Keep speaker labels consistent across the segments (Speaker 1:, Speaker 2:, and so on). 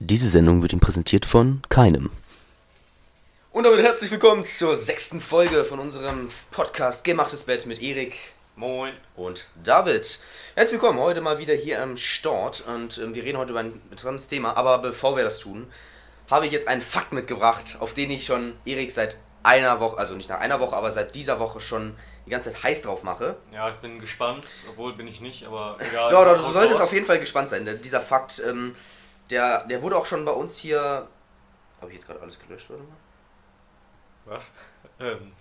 Speaker 1: Diese Sendung wird Ihnen präsentiert von keinem.
Speaker 2: Und damit herzlich willkommen zur sechsten Folge von unserem Podcast Gemachtes Bett mit Erik.
Speaker 3: Moin.
Speaker 2: Und David. Herzlich willkommen heute mal wieder hier am Start und ähm, wir reden heute über ein interessantes Thema. Aber bevor wir das tun, habe ich jetzt einen Fakt mitgebracht, auf den ich schon Erik seit einer Woche, also nicht nach einer Woche, aber seit dieser Woche schon die ganze Zeit heiß drauf mache.
Speaker 3: Ja, ich bin gespannt, obwohl bin ich nicht, aber egal.
Speaker 2: Doch, doch, du solltest
Speaker 3: raus.
Speaker 2: auf jeden Fall gespannt sein. denn Dieser Fakt, ähm, der, der wurde auch schon bei uns hier. Habe ich jetzt gerade alles gelöscht, warte mal?
Speaker 3: Was? Ähm,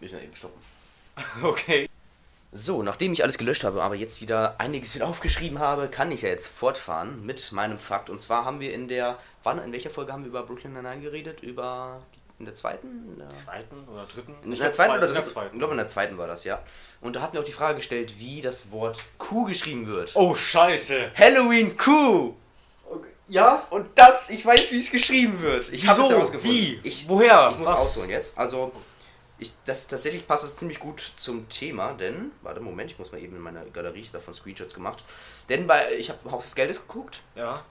Speaker 2: Müssen wir eben stoppen.
Speaker 3: okay.
Speaker 2: So, nachdem ich alles gelöscht habe, aber jetzt wieder einiges wieder aufgeschrieben habe, kann ich ja jetzt fortfahren mit meinem Fakt. Und zwar haben wir in der, wann, in welcher Folge haben wir über Brooklyn Nine-Nine geredet? Über, in der zweiten? In der,
Speaker 3: Zweiten oder dritten?
Speaker 2: in der zweiten oder
Speaker 3: in der
Speaker 2: dritten?
Speaker 3: zweiten.
Speaker 2: Ich glaube, in der zweiten war das, ja. Und da hat mir auch die Frage gestellt, wie das Wort Kuh geschrieben wird.
Speaker 3: Oh, scheiße.
Speaker 2: Halloween Kuh! Ja, und das, ich weiß, wie es geschrieben wird. Ich habe es herausgefunden.
Speaker 3: Wie?
Speaker 2: Ich,
Speaker 3: Woher?
Speaker 2: Ich muss
Speaker 3: Was?
Speaker 2: ausholen jetzt. Also, ich, das, tatsächlich passt es ziemlich gut zum Thema, denn, warte, Moment, ich muss mal eben in meiner Galerie, ich habe davon Screenshots gemacht. Denn bei, ich habe Haus des Geldes geguckt
Speaker 3: Ja.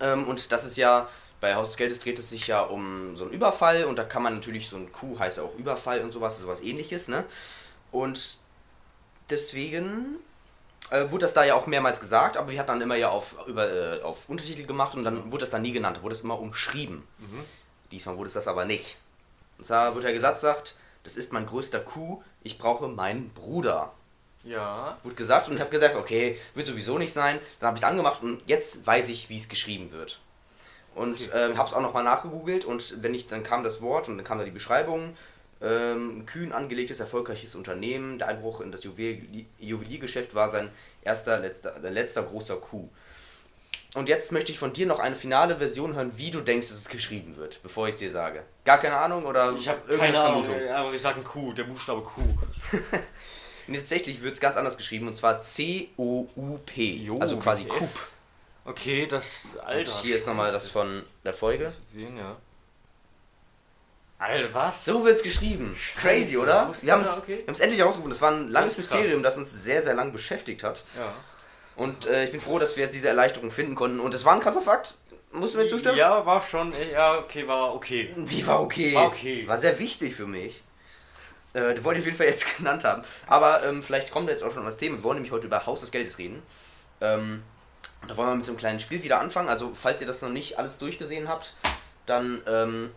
Speaker 2: ähm, und das ist ja, bei Haus des Geldes dreht es sich ja um so einen Überfall und da kann man natürlich, so ein Kuh heißt ja auch Überfall und sowas, sowas ähnliches, ne? Und deswegen äh, wurde das da ja auch mehrmals gesagt, aber wir hatten dann immer ja auf, über, äh, auf Untertitel gemacht und dann wurde das dann nie genannt, wurde es immer umschrieben. Diesmal wurde es das aber nicht. Und zwar wird der Gesetz sagt, das ist mein größter Coup, ich brauche meinen Bruder.
Speaker 3: Ja.
Speaker 2: Wurde gesagt und ich habe gesagt, okay, wird sowieso nicht sein. Dann habe ich es angemacht und jetzt weiß ich, wie es geschrieben wird. Und
Speaker 3: Okay.
Speaker 2: ähm, habe es auch nochmal nachgegoogelt und wenn ich, dann kam das Wort und dann kam da die Beschreibung. Ähm, kühn angelegtes, erfolgreiches Unternehmen. Der Einbruch in das Juwel Juweliergeschäft war sein erster, letzter, letzter großer Coup. Und jetzt möchte ich von dir noch eine finale Version hören, wie du denkst, dass es geschrieben wird, bevor ich es dir sage. Gar keine Ahnung oder
Speaker 3: Ich habe keine Ahnung,
Speaker 2: Vermutung?
Speaker 3: aber ich sag ein Q, der Buchstabe Q.
Speaker 2: Nee, tatsächlich wird es ganz anders geschrieben und zwar C-O-U-P.
Speaker 3: Jo,
Speaker 2: Also quasi
Speaker 3: okay.
Speaker 2: Coup.
Speaker 3: Okay, das Alter.
Speaker 2: Und hier ist nochmal das von der Folge.
Speaker 3: Gesehen, ja. Alter, was?
Speaker 2: So wird es geschrieben. Crazy,
Speaker 3: das
Speaker 2: oder? Wir haben es
Speaker 3: okay.
Speaker 2: endlich herausgefunden. Das war ein langes
Speaker 3: Das.
Speaker 2: Mysterium, das uns sehr, sehr lang beschäftigt hat.
Speaker 3: Ja.
Speaker 2: Und äh, ich bin froh, dass wir jetzt diese Erleichterung finden konnten. Und es war ein krasser Fakt. Musst du mir zustimmen?
Speaker 3: Ja, war schon, ja, okay, war okay.
Speaker 2: Wie war okay?
Speaker 3: War okay.
Speaker 2: War sehr wichtig für mich. Äh, die wollte ich auf jeden Fall jetzt genannt haben. Aber ähm, vielleicht kommt jetzt auch schon das Thema. Wir wollen nämlich heute über Haus des Geldes reden. Ähm, da wollen wir mit so einem kleinen Spiel wieder anfangen. Also, falls ihr das noch nicht alles durchgesehen habt, dann, ähm,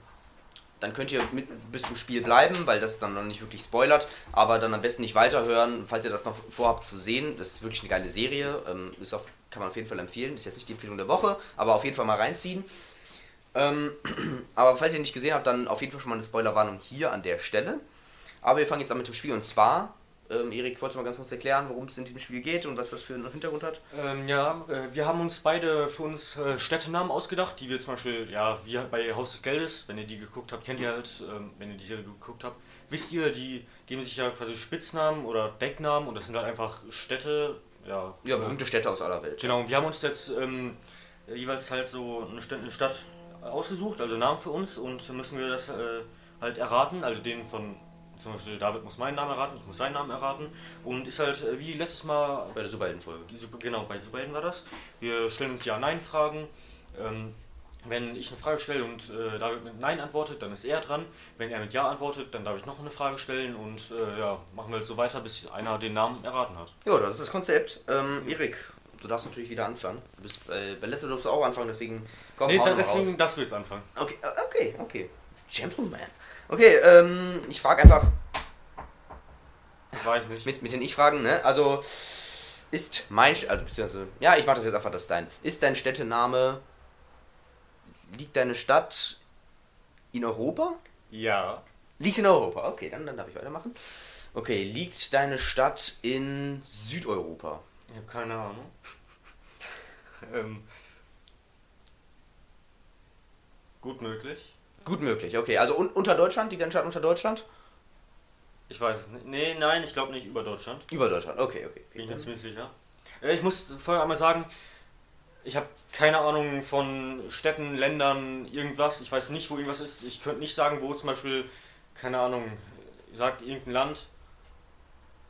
Speaker 2: dann könnt ihr mit, bis zum Spiel bleiben, weil das dann noch nicht wirklich spoilert. Aber dann am besten nicht weiterhören, falls ihr das noch vorhabt zu sehen. Das ist wirklich eine geile Serie. Ähm, ist auf, kann man auf jeden Fall empfehlen. Ist jetzt nicht die Empfehlung der Woche, aber auf jeden Fall mal reinziehen. Ähm, aber falls ihr nicht gesehen habt, dann auf jeden Fall schon mal eine Spoilerwarnung hier an der Stelle. Aber wir fangen jetzt an mit dem Spiel und zwar, ähm, Erik, wolltest du mal ganz kurz erklären, worum es in diesem Spiel geht und was das für einen Hintergrund hat?
Speaker 3: Ähm, ja, äh, wir haben uns beide für uns äh, Städtenamen ausgedacht, die wir zum Beispiel, ja, wie bei Haus des Geldes, wenn ihr die geguckt habt, kennt ihr halt, ähm, wenn ihr die Serie geguckt habt, wisst ihr, die geben sich ja quasi Spitznamen oder Decknamen und das sind halt einfach Städte, ja.
Speaker 2: Ja,
Speaker 3: äh,
Speaker 2: berühmte Städte aus aller Welt.
Speaker 3: Genau, und wir haben uns jetzt ähm, jeweils halt so eine Stadt, eine Stadt ausgesucht, also Namen für uns und müssen wir das äh, halt erraten, also den von zum Beispiel David muss meinen Namen erraten, ich muss seinen Namen erraten und ist halt äh, wie letztes Mal
Speaker 2: Bei der Superheldenfolge.
Speaker 3: genau, bei Superhelden war das. Wir stellen uns Ja-Nein-Fragen. Ähm, wenn ich eine Frage stelle und äh, David mit Nein antwortet, dann ist er dran. Wenn er mit Ja antwortet, dann darf ich noch eine Frage stellen und äh, ja, machen wir halt so weiter, bis einer den Namen erraten hat.
Speaker 2: Ja, das ist das Konzept. Ähm, Erik, du darfst natürlich wieder anfangen. Du bist bei, bei letzter durfst du auch anfangen, deswegen komm
Speaker 3: Nee, da, deswegen
Speaker 2: raus.
Speaker 3: darfst du jetzt anfangen.
Speaker 2: Okay, äh, okay, okay. Gentleman. Okay, ähm, ich frage einfach
Speaker 3: Das war ich nicht.
Speaker 2: mit, mit den Ich-Fragen, ne? Also, ist mein, also, beziehungsweise, ja, ich mache das jetzt einfach, das dein. Ist dein Städtename, liegt deine Stadt in Europa?
Speaker 3: Ja.
Speaker 2: Liegt in Europa, okay, dann, dann darf ich weitermachen. Okay, liegt deine Stadt in Südeuropa?
Speaker 3: Ich habe keine Ahnung. ähm, gut möglich.
Speaker 2: Gut möglich, okay. Also un unter Deutschland, liegt deine Stadt unter Deutschland?
Speaker 3: Ich weiß es nicht. Nee, nein, ich glaube nicht über Deutschland.
Speaker 2: Über Deutschland, okay, okay.
Speaker 3: Bin ich mir ziemlich sicher. Äh, Ich muss vorher einmal sagen, ich habe keine Ahnung von Städten, Ländern, irgendwas. Ich weiß nicht, wo irgendwas ist. Ich könnte nicht sagen, wo zum Beispiel, keine Ahnung, sagt irgendein Land,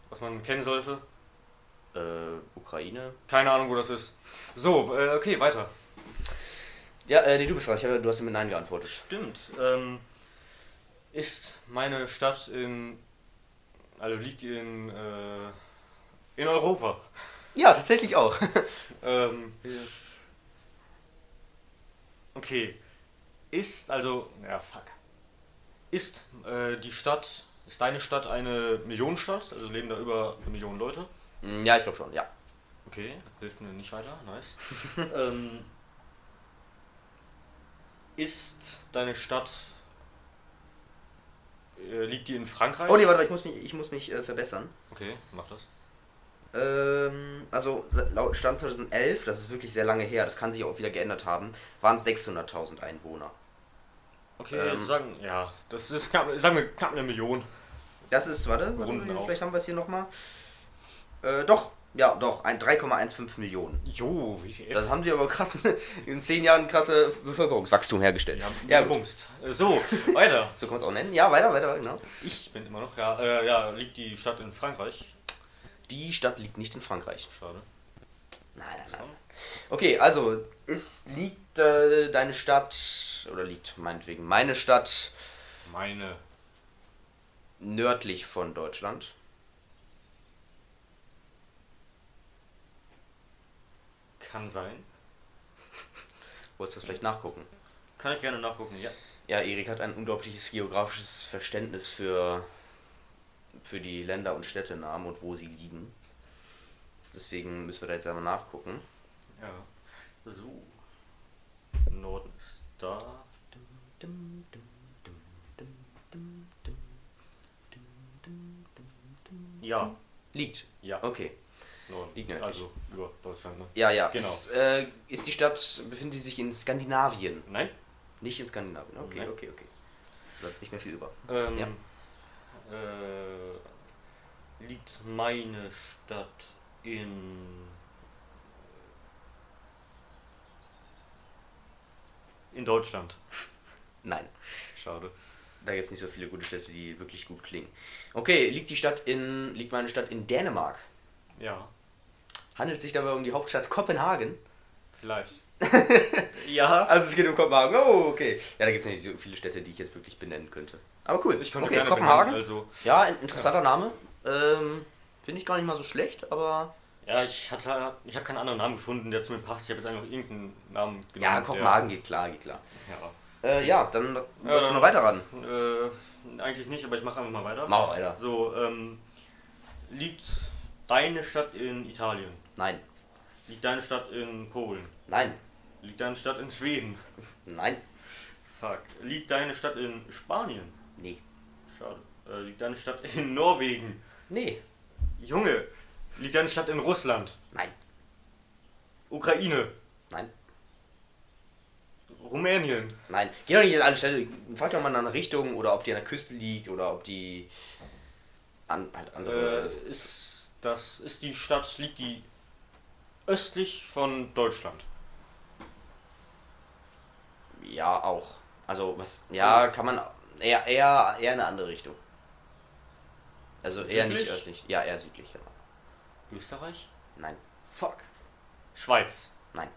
Speaker 3: was man kennen sollte.
Speaker 2: Äh, Ukraine.
Speaker 3: Keine Ahnung, wo das ist. So, äh, okay, weiter.
Speaker 2: Ja, äh, nee, du bist dran. Hab, du hast mit Nein geantwortet.
Speaker 3: Stimmt. Ähm, ist meine Stadt in. Also liegt die in. Äh, in Europa.
Speaker 2: Ja, tatsächlich auch.
Speaker 3: Ähm, okay. Ist, also. Ja, fuck. Ist äh, die Stadt. Ist deine Stadt eine Millionenstadt? Also leben da über eine Million Leute?
Speaker 2: Mm, ja, ich glaube schon, ja.
Speaker 3: Okay, hilft mir nicht weiter. Nice. ähm, ist deine Stadt. Äh, liegt die in Frankreich?
Speaker 2: Oh nee, warte, ich muss mich, ich muss mich äh, verbessern.
Speaker 3: Okay, mach das.
Speaker 2: Ähm, also laut Stand 2011, das ist wirklich sehr lange her, das kann sich auch wieder geändert haben, waren es 600.000 Einwohner.
Speaker 3: Okay,
Speaker 2: Ähm,
Speaker 3: sagen, ja, das ist knapp, sagen wir knapp eine Million.
Speaker 2: Das ist, warte, warte vielleicht haben wir es hier nochmal. Äh, doch, ja, doch, ein 3,15 Millionen.
Speaker 3: Jo, wie die
Speaker 2: Das haben sie aber krass, in 10 Jahren krasse Bevölkerungswachstum hergestellt. Ja,
Speaker 3: ja,
Speaker 2: gut.
Speaker 3: gebumst. Äh, So, weiter.
Speaker 2: So kann man es auch nennen. Ja, weiter, weiter, genau.
Speaker 3: Ich bin immer noch, ja, äh, ja, liegt die Stadt in Frankreich.
Speaker 2: Die Stadt liegt nicht in Frankreich.
Speaker 3: Schade.
Speaker 2: Nein, nein, nein. Okay, also, ist, liegt äh, deine Stadt, oder liegt meinetwegen meine Stadt
Speaker 3: Meine.
Speaker 2: nördlich von Deutschland?
Speaker 3: Kann sein.
Speaker 2: Wolltest du das vielleicht nachgucken?
Speaker 3: Kann ich gerne nachgucken, ja.
Speaker 2: Ja, Erik hat ein unglaubliches geografisches Verständnis für, für die Länder und Städtenamen und wo sie liegen. Deswegen müssen wir da jetzt einmal nachgucken.
Speaker 3: Ja. So. Norden ist da. Ja.
Speaker 2: Liegt.
Speaker 3: Ja.
Speaker 2: Okay. Liegt nördlich.
Speaker 3: Also über Deutschland, ne?
Speaker 2: Ja, ja.
Speaker 3: Genau.
Speaker 2: Ist, äh, ist die Stadt, befindet die sich in Skandinavien?
Speaker 3: Nein?
Speaker 2: Nicht in Skandinavien. Okay,
Speaker 3: Nein.
Speaker 2: okay, okay. Bleibt nicht mehr viel über.
Speaker 3: Ähm,
Speaker 2: Ja.
Speaker 3: äh, liegt meine Stadt in in Deutschland.
Speaker 2: Nein.
Speaker 3: Schade.
Speaker 2: Da gibt es nicht so viele gute Städte, die wirklich gut klingen. Okay, liegt die Stadt in. liegt meine Stadt in Dänemark?
Speaker 3: Ja,
Speaker 2: Handelt es sich dabei um die Hauptstadt Kopenhagen?
Speaker 3: vielleicht. ja.
Speaker 2: Also es geht um Kopenhagen. Oh, okay. Ja, da gibt es nicht so viele Städte, die ich jetzt wirklich benennen könnte. Aber cool.
Speaker 3: Ich konnte
Speaker 2: okay,
Speaker 3: gerne
Speaker 2: Kopenhagen.
Speaker 3: benennen, also
Speaker 2: Ja, ein interessanter Name. Ähm, Finde ich gar nicht mal so schlecht, aber.
Speaker 3: ja, ich hatte ich habe keinen anderen Namen gefunden, der zu mir passt. Ich habe jetzt einfach irgendeinen Namen genommen.
Speaker 2: Ja, Kopenhagen geht klar, geht klar.
Speaker 3: Der,
Speaker 2: Äh, ja, dann wolltest du noch weiterraten.
Speaker 3: ja. Äh, eigentlich nicht, aber ich mache einfach mal weiter.
Speaker 2: Mach weiter.
Speaker 3: So, ähm, liegt deine Stadt in Italien?
Speaker 2: Nein.
Speaker 3: Liegt deine Stadt in Polen?
Speaker 2: Nein.
Speaker 3: Liegt deine Stadt in Schweden?
Speaker 2: Nein.
Speaker 3: Fuck. Liegt deine Stadt in Spanien?
Speaker 2: Nee.
Speaker 3: Schade. Äh, liegt deine Stadt in Norwegen?
Speaker 2: Nee.
Speaker 3: Junge. Liegt deine Stadt in Russland?
Speaker 2: Nein.
Speaker 3: Ukraine?
Speaker 2: Nein.
Speaker 3: Rumänien?
Speaker 2: Nein. Geh doch nicht in alle Städte. Frag doch mal nach einer Richtung oder ob die an der Küste liegt oder ob die an halt andere.
Speaker 3: Äh, ist das ist die Stadt liegt die östlich von Deutschland?
Speaker 2: ja, auch. Also was. Ja, kann man eher eher eher in eine andere Richtung. Also eher nicht
Speaker 3: Südlich?
Speaker 2: östlich. Ja, eher südlich, genau.
Speaker 3: Österreich?
Speaker 2: Nein.
Speaker 3: Fuck. Schweiz?
Speaker 2: Nein.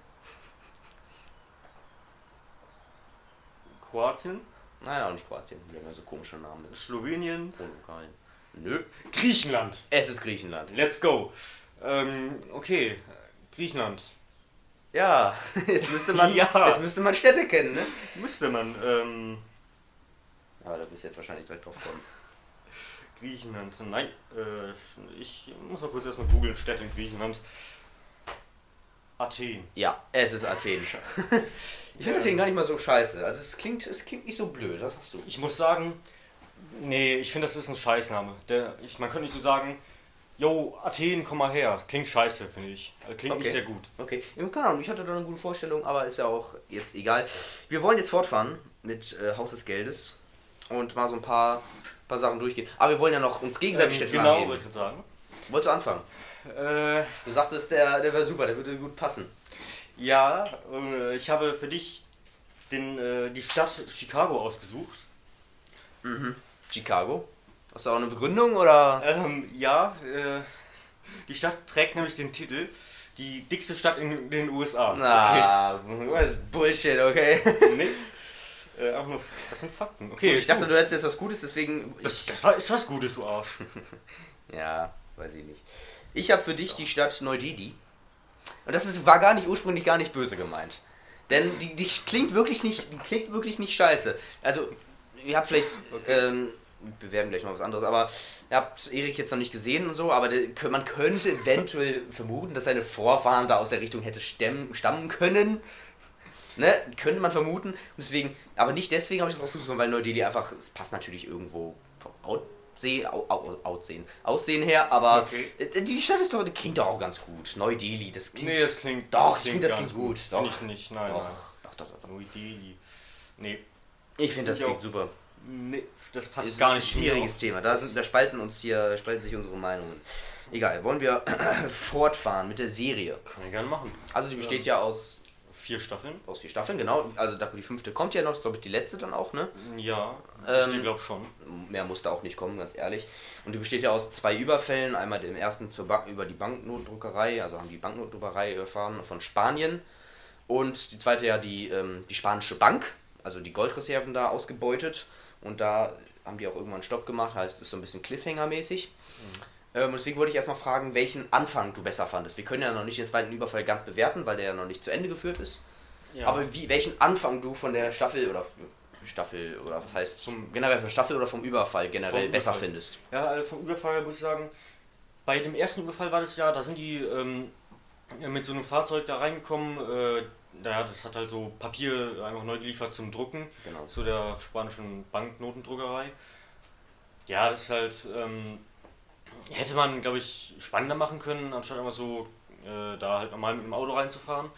Speaker 3: Kroatien?
Speaker 2: Nein, auch nicht Kroatien. Die haben ja so komische Namen
Speaker 3: Slowenien?
Speaker 2: Ungarn. Nö.
Speaker 3: Griechenland.
Speaker 2: Es ist Griechenland.
Speaker 3: Let's go. Ähm, okay. Griechenland.
Speaker 2: Ja, jetzt müsste man
Speaker 3: Ja.
Speaker 2: jetzt müsste man Städte kennen, ne?
Speaker 3: Müsste man. Ähm,
Speaker 2: Aber da bist du jetzt wahrscheinlich direkt drauf kommen.
Speaker 3: Griechenland. Nein. Äh, ich muss mal kurz erstmal googeln. Städte in Griechenland. Athen.
Speaker 2: Ja, es ist Athen. Ich finde
Speaker 3: Ja.
Speaker 2: Athen gar nicht mal so scheiße. Also es klingt, es klingt nicht so blöd, was hast du?
Speaker 3: Ich muss sagen, nee, ich finde, das ist ein Scheißname. Der, ich, man könnte nicht so sagen, yo, Athen, komm mal her. Klingt scheiße, finde ich. Also Klingt
Speaker 2: Okay.
Speaker 3: nicht sehr gut.
Speaker 2: Okay, keine Ahnung, ich hatte da eine gute Vorstellung, aber ist ja auch jetzt egal. Wir wollen jetzt fortfahren mit äh, Haus des Geldes und mal so ein paar, paar Sachen durchgehen. Aber wir wollen ja noch uns gegenseitig
Speaker 3: Ähm,
Speaker 2: Städte
Speaker 3: genau,
Speaker 2: angeben.
Speaker 3: wollte ich gerade sagen.
Speaker 2: Wolltest du anfangen?
Speaker 3: Äh,
Speaker 2: Du sagtest, der, der wäre super, der würde gut passen.
Speaker 3: ja, äh, ich habe für dich den, äh, die Stadt Chicago ausgesucht.
Speaker 2: Chicago? Hast du auch eine Begründung oder?
Speaker 3: Ähm, ja, äh, die Stadt trägt nämlich den Titel die dickste Stadt in den USA.
Speaker 2: Na, das ist Bullshit, okay?
Speaker 3: Okay. Nee. Äh, auch nur, das sind Fakten. Okay,
Speaker 2: ich dachte,
Speaker 3: du,
Speaker 2: hättest jetzt was Gutes, deswegen.
Speaker 3: das, das war, ist was Gutes, du Arsch.
Speaker 2: ja, weiß ich nicht. Ich habe für dich die Stadt Neu-Delhi. Und das ist, war gar nicht ursprünglich gar nicht böse gemeint. Denn die, die klingt wirklich nicht, die klingt wirklich nicht scheiße. Also, ihr habt vielleicht, ähm, wir bewerben gleich noch was anderes, aber ihr habt Erik jetzt noch nicht gesehen und so, aber der, man könnte eventuell vermuten, dass seine Vorfahren da aus der Richtung hätte stemmen, stammen können. Ne? Könnte man vermuten. Deswegen, aber nicht deswegen habe ich das rausgesucht, weil Neu-Delhi einfach, es passt natürlich irgendwo vom Aussehen, au, au, Aussehen, her, aber
Speaker 3: Okay.
Speaker 2: äh, die Stadt ist doch, die klingt doch auch ganz gut. Neu-Delhi, das klingt.
Speaker 3: Nee, das klingt.
Speaker 2: Doch, ich finde, das klingt gut.
Speaker 3: Finde
Speaker 2: Doch,
Speaker 3: ich nicht, nein.
Speaker 2: doch,
Speaker 3: nein.
Speaker 2: doch, doch, doch.
Speaker 3: Neu Delhi. Nee.
Speaker 2: Ich finde, das klingt super.
Speaker 3: Nee, das passt
Speaker 2: ist
Speaker 3: gar
Speaker 2: ein
Speaker 3: nicht mir.
Speaker 2: schwieriges Thema. Da, da spalten uns hier, spalten sich unsere Meinungen. Egal, wollen wir fortfahren mit der Serie.
Speaker 3: Können wir gerne machen.
Speaker 2: Also die besteht ja aus,
Speaker 3: Vier Staffeln?
Speaker 2: aus vier Staffeln, genau. Also da- die fünfte kommt ja noch, glaube ich, die letzte dann auch, ne?
Speaker 3: Ja,
Speaker 2: Ähm,
Speaker 3: ich glaube schon.
Speaker 2: Mehr musste auch nicht kommen, ganz ehrlich. Und die besteht ja aus zwei Überfällen. Einmal dem ersten zur Bank, über die Banknotdruckerei, also haben die Banknotdruckerei erfahren von Spanien. Und die zweite ja die, ähm, die spanische Bank, also die Goldreserven da ausgebeutet. Und da haben die auch irgendwann Stopp gemacht, heißt es ist so ein bisschen Cliffhanger-mäßig. Ähm, und deswegen wollte ich erstmal fragen, welchen Anfang du besser fandest. Wir können ja noch nicht den zweiten Überfall ganz bewerten, weil der ja noch nicht zu Ende geführt ist.
Speaker 3: Ja.
Speaker 2: Aber wie, welchen Anfang du von der Staffel oder Staffel oder was heißt
Speaker 3: Zum-
Speaker 2: generell von Staffel oder vom Überfall generell
Speaker 3: Vom
Speaker 2: besser
Speaker 3: Überfall.
Speaker 2: findest?
Speaker 3: Ja, also vom Überfall muss ich sagen, bei dem ersten Überfall war das ja, da sind die ähm, mit so einem Fahrzeug da reingekommen. Äh, naja, das hat halt so Papier einfach neu geliefert zum Drucken
Speaker 2: Genau.
Speaker 3: zu der spanischen Banknotendruckerei. Ja, das ist halt, ähm, hätte man, glaube ich, spannender machen können, anstatt einfach so äh, da halt normal mit dem Auto reinzufahren.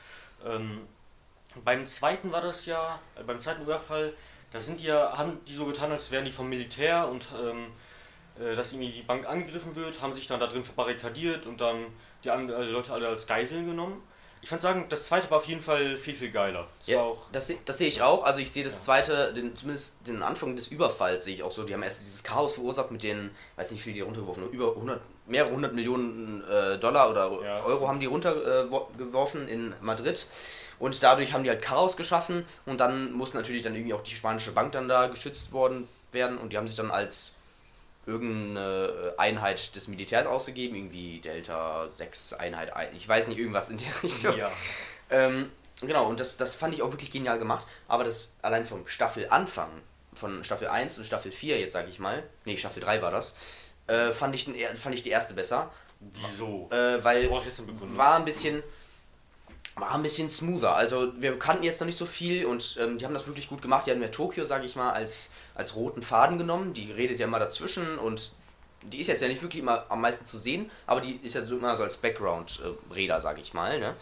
Speaker 3: Ähm, beim zweiten war das ja, äh, beim zweiten Überfall, da sind die ja, haben die so getan, als wären die vom Militär und ähm, äh, dass irgendwie die Bank angegriffen wird, haben sich dann da drin verbarrikadiert und dann die äh, Leute alle als Geiseln genommen. Ich fand sagen, das zweite war auf jeden Fall viel, viel geiler. Das
Speaker 2: Ja,
Speaker 3: auch,
Speaker 2: das, das sehe ich auch. Also ich sehe das
Speaker 3: Ja.
Speaker 2: zweite, den, zumindest den Anfang des Überfalls sehe ich auch so. Die haben erst dieses Chaos verursacht mit den, weiß nicht wie viel die runtergeworfen haben, über 100, mehrere hundert Millionen äh, Dollar oder
Speaker 3: Ja.
Speaker 2: Euro haben die runtergeworfen in Madrid. Und dadurch haben die halt Chaos geschaffen und dann muss natürlich dann irgendwie auch die spanische Bank dann da geschützt worden werden und die haben sich dann als irgendeine Einheit des Militärs ausgegeben, irgendwie Delta 6 Einheit, ein- ich weiß nicht, irgendwas in der Richtung.
Speaker 3: ja.
Speaker 2: Ähm, genau, und das, das fand ich auch wirklich genial gemacht. Aber das allein vom Staffelanfang, von Staffel 1 und Staffel 4, jetzt sage ich mal, nee, Staffel 3 war das, äh, fand, ich den, fand ich die erste besser.
Speaker 3: Wieso?
Speaker 2: Äh, weil war ein bisschen war ein bisschen smoother. Also wir kannten jetzt noch nicht so viel und ähm, die haben das wirklich gut gemacht. Die haben ja Tokio, sage ich mal, als, als roten Faden genommen. Die redet ja immer dazwischen und die ist jetzt ja nicht wirklich immer am meisten zu sehen, aber die ist ja so immer so als Background-Räder, sage ich mal. Ne?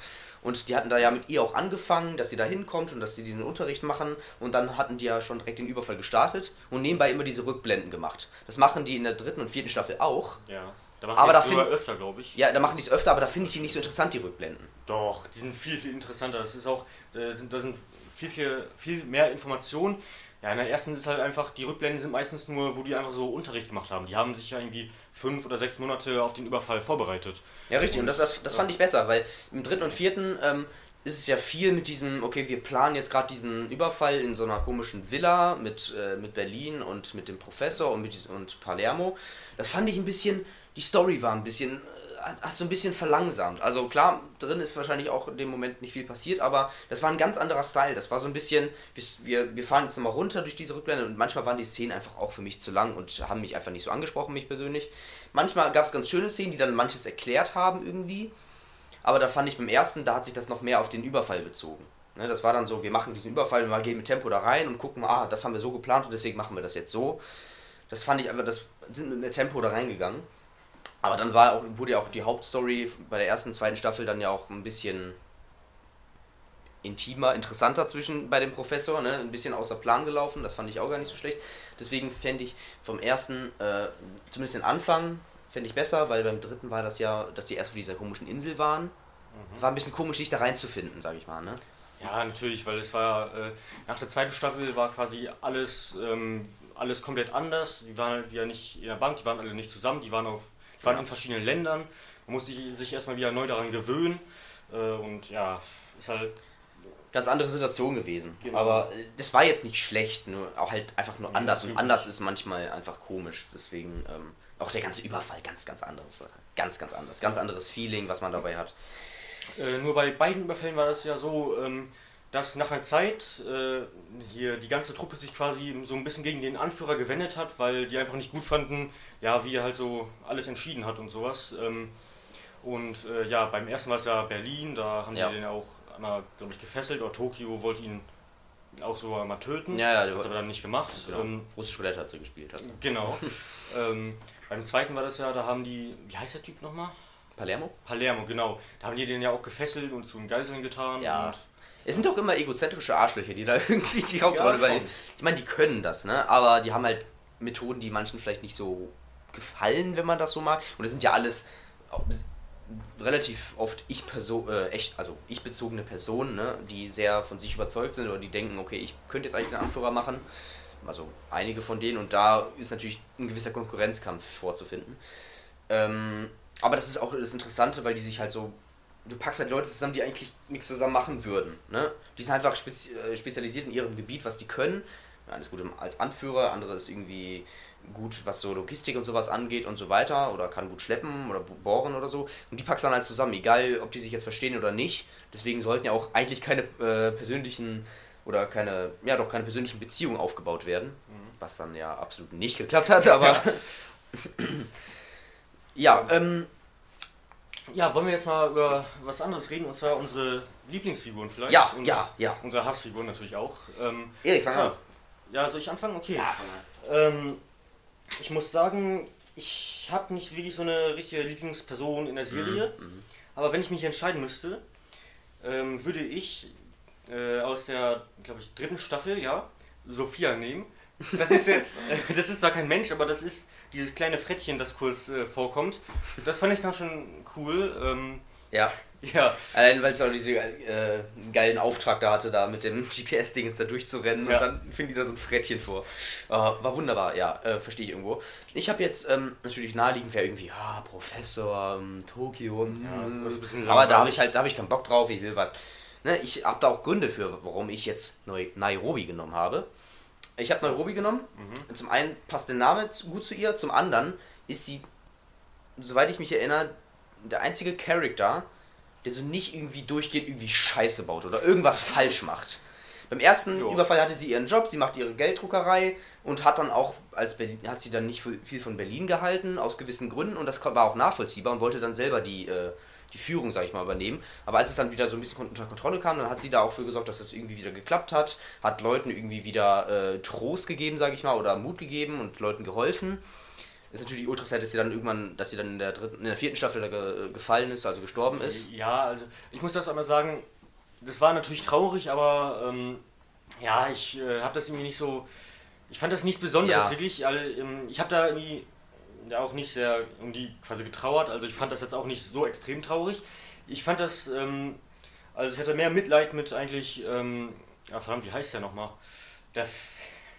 Speaker 2: Und die hatten da ja mit ihr auch angefangen, dass sie da hinkommt und dass sie den Unterricht machen. Und dann hatten die ja schon direkt den Überfall gestartet und nebenbei immer diese Rückblenden gemacht. Das machen die in der dritten und vierten Staffel auch.
Speaker 3: Ja. Da
Speaker 2: Aber da find-
Speaker 3: öfter, glaube ich.
Speaker 2: Ja, da machen die es öfter, aber da finde ich die nicht so interessant, die Rückblenden.
Speaker 3: Doch, die sind viel, viel interessanter. Das ist auch, da sind, da sind viel, viel, viel mehr Informationen. Ja, in der ersten ist halt einfach, die Rückblenden sind meistens nur, wo die einfach so Unterricht gemacht haben. Die haben sich ja irgendwie fünf oder sechs Monate auf den Überfall vorbereitet.
Speaker 2: Ja, richtig. Und das, das, das fand ich besser, weil im dritten und vierten ähm, ist es ja viel mit diesem, okay, wir planen jetzt gerade diesen Überfall in so einer komischen Villa mit, äh, mit Berlin und mit dem Professor und mit und Palermo. Das fand ich ein bisschen, die Story war ein bisschen, äh, hat, hat so ein bisschen verlangsamt. Also klar, drin ist wahrscheinlich auch in dem Moment nicht viel passiert, aber das war ein ganz anderer Style. Das war so ein bisschen, wir, wir, fahren jetzt nochmal runter durch diese Rückblende und manchmal waren die Szenen einfach auch für mich zu lang und haben mich einfach nicht so angesprochen, mich persönlich. Manchmal gab es ganz schöne Szenen, die dann manches erklärt haben irgendwie. Aber da fand ich beim ersten, da hat sich das noch mehr auf den Überfall bezogen. Ne, das war dann so, wir machen diesen Überfall wir gehen mit Tempo da rein und gucken, ah, das haben wir so geplant und deswegen machen wir das jetzt so. Das fand ich einfach, das sind mit mehr Tempo da reingegangen. Aber dann war wurde ja auch die Hauptstory bei der ersten, zweiten Staffel dann ja auch ein bisschen intimer, interessanter zwischen bei dem Professor, ne? ein bisschen außer Plan gelaufen, das fand ich auch gar nicht so schlecht. Deswegen fände ich vom ersten, äh, zumindest den Anfang, fände ich besser, weil beim dritten war das ja, dass die erst auf dieser komischen Insel waren. War ein bisschen komisch, sich da reinzufinden, sag ich mal. Ne?
Speaker 3: Ja, natürlich, weil es war, äh, nach der zweiten Staffel war quasi alles, ähm, alles komplett anders. Die waren ja nicht in der Bank, die waren alle nicht zusammen, die waren, auf, waren
Speaker 2: Ja.
Speaker 3: in verschiedenen Ländern. Man musste sich, sich erstmal wieder neu daran gewöhnen. Äh, und ja, ist halt.
Speaker 2: Ganz andere Situation gewesen.
Speaker 3: Genau.
Speaker 2: Aber äh, das war jetzt nicht schlecht, nur auch halt einfach nur anders. Und anders ist manchmal einfach komisch. Deswegen ähm, auch der ganze Überfall ganz, ganz anderes. Ganz, ganz anders. Ganz anderes Feeling, was man dabei hat.
Speaker 3: Äh, nur bei beiden Überfällen war das ja so, ähm, dass nach einer Zeit äh, hier die ganze Truppe sich quasi so ein bisschen gegen den Anführer gewendet hat, weil die einfach nicht gut fanden, ja, wie er halt so alles entschieden hat und sowas. Ähm, und äh, ja, beim ersten war es ja Berlin, da haben
Speaker 2: Ja.
Speaker 3: die den auch einmal, glaube ich, gefesselt, oder Tokio wollte ihn auch so mal töten.
Speaker 2: Ja, ja, der
Speaker 3: hat aber dann nicht gemacht.
Speaker 2: Genau.
Speaker 3: Ähm,
Speaker 2: Russisch Roulette hat sie gespielt. Hat sie.
Speaker 3: genau. ähm, beim zweiten war das ja, da haben die, wie heißt der Typ nochmal?
Speaker 2: Palermo?
Speaker 3: Palermo, genau. Da haben die den ja auch gefesselt und zu Geiseln getan.
Speaker 2: Ja.
Speaker 3: Und
Speaker 2: Es sind doch immer egozentrische Arschlöcher, die da irgendwie die Hauptrolle
Speaker 3: Ja,
Speaker 2: übernehmen. Ich meine, die können das, ne? Aber die haben halt Methoden, die manchen vielleicht nicht so gefallen, wenn man das so mag. Und das sind ja alles relativ oft ich Person, äh, echt, also ich bezogene Personen, ne, die sehr von sich überzeugt sind oder die denken, okay, ich könnte jetzt eigentlich den Anführer machen. Also einige von denen und da ist natürlich ein gewisser Konkurrenzkampf vorzufinden. Ähm, aber das ist auch das Interessante, weil die sich halt so. Du packst halt Leute zusammen, die eigentlich nichts zusammen machen würden. Ne? Die sind einfach spezi äh, spezialisiert in ihrem Gebiet, was die können. Der eine ist gut als Anführer, andere ist irgendwie gut, was so Logistik und sowas angeht und so weiter. Oder kann gut schleppen oder bohren oder so. Und die packst du dann halt zusammen, egal ob die sich jetzt verstehen oder nicht. Deswegen sollten ja auch eigentlich keine äh, persönlichen oder keine, ja doch keine persönlichen Beziehungen aufgebaut werden. Was dann ja absolut nicht geklappt hat, aber. ja, ähm,
Speaker 3: Ja, wollen wir jetzt mal über was anderes reden, und zwar unsere Lieblingsfiguren vielleicht?
Speaker 2: Ja,
Speaker 3: und
Speaker 2: ja, ja.
Speaker 3: Unsere Hassfiguren natürlich auch. Ähm,
Speaker 2: Erik, fang
Speaker 3: so.
Speaker 2: an.
Speaker 3: Ja, soll ich anfangen? Okay.
Speaker 2: Ja, fang an.
Speaker 3: Ähm, ich muss sagen, ich habe nicht wirklich so eine richtige Lieblingsperson in der Serie.
Speaker 2: Mhm,
Speaker 3: Aber wenn ich mich entscheiden müsste, ähm, würde ich äh, aus der, glaube ich, dritten Staffel, ja, Sophia nehmen. Das ist jetzt, das ist zwar kein Mensch, aber das ist dieses kleine Frettchen, das kurz äh, vorkommt. Das fand ich ganz schön cool. Ähm,
Speaker 2: Ja,
Speaker 3: ja,
Speaker 2: allein weil es auch diesen äh, geilen Auftrag da hatte, da mit dem GPS-Ding da durchzurennen
Speaker 3: Ja.
Speaker 2: und dann finden die da so ein Frettchen vor. Äh, war wunderbar, ja, äh, verstehe ich irgendwo. Ich habe jetzt ähm, natürlich naheliegend wäre irgendwie, ja, Professor, ähm, Tokio,
Speaker 3: Ja, ein bisschen
Speaker 2: aber da habe ich halt, da habe ich keinen Bock drauf, ich will was. Ne, ich habe da auch Gründe für, warum ich jetzt Neu Nairobi genommen habe. Ich habe Nairobi genommen.
Speaker 3: Mhm.
Speaker 2: Zum einen passt der Name gut zu ihr, zum anderen ist sie, soweit ich mich erinnere, der einzige Charakter, der so nicht irgendwie durchgehend irgendwie Scheiße baut oder irgendwas falsch macht. Beim ersten
Speaker 3: Jo.
Speaker 2: Überfall hatte sie ihren Job, sie macht ihre Gelddruckerei und hat dann auch als Berlin, hat sie dann nicht viel von Berlin gehalten aus gewissen Gründen und das war auch nachvollziehbar und wollte dann selber die äh, die Führung, sag ich mal, übernehmen. Aber als es dann wieder so ein bisschen unter Kontrolle kam, dann hat sie da auch für gesorgt, dass das irgendwie wieder geklappt hat, hat Leuten irgendwie wieder äh, Trost gegeben, sag ich mal, oder Mut gegeben und Leuten geholfen. Ist natürlich ultra sad, dass sie dann irgendwann, dass sie dann in der dritten, in der vierten Staffel da ge gefallen ist, also gestorben ist.
Speaker 3: Ja, also ich muss das einmal sagen, das war natürlich traurig, aber ähm, ja, ich äh, habe das irgendwie nicht so. Ich fand das nichts Besonderes,
Speaker 2: Ja.
Speaker 3: wirklich. Also, ähm, ich habe da irgendwie ja, auch nicht sehr um die quasi getrauert. Also ich fand das jetzt auch nicht so extrem traurig. Ich fand das, ähm, also ich hatte mehr Mitleid mit eigentlich, ähm, ja verdammt, wie heißt der nochmal? Der,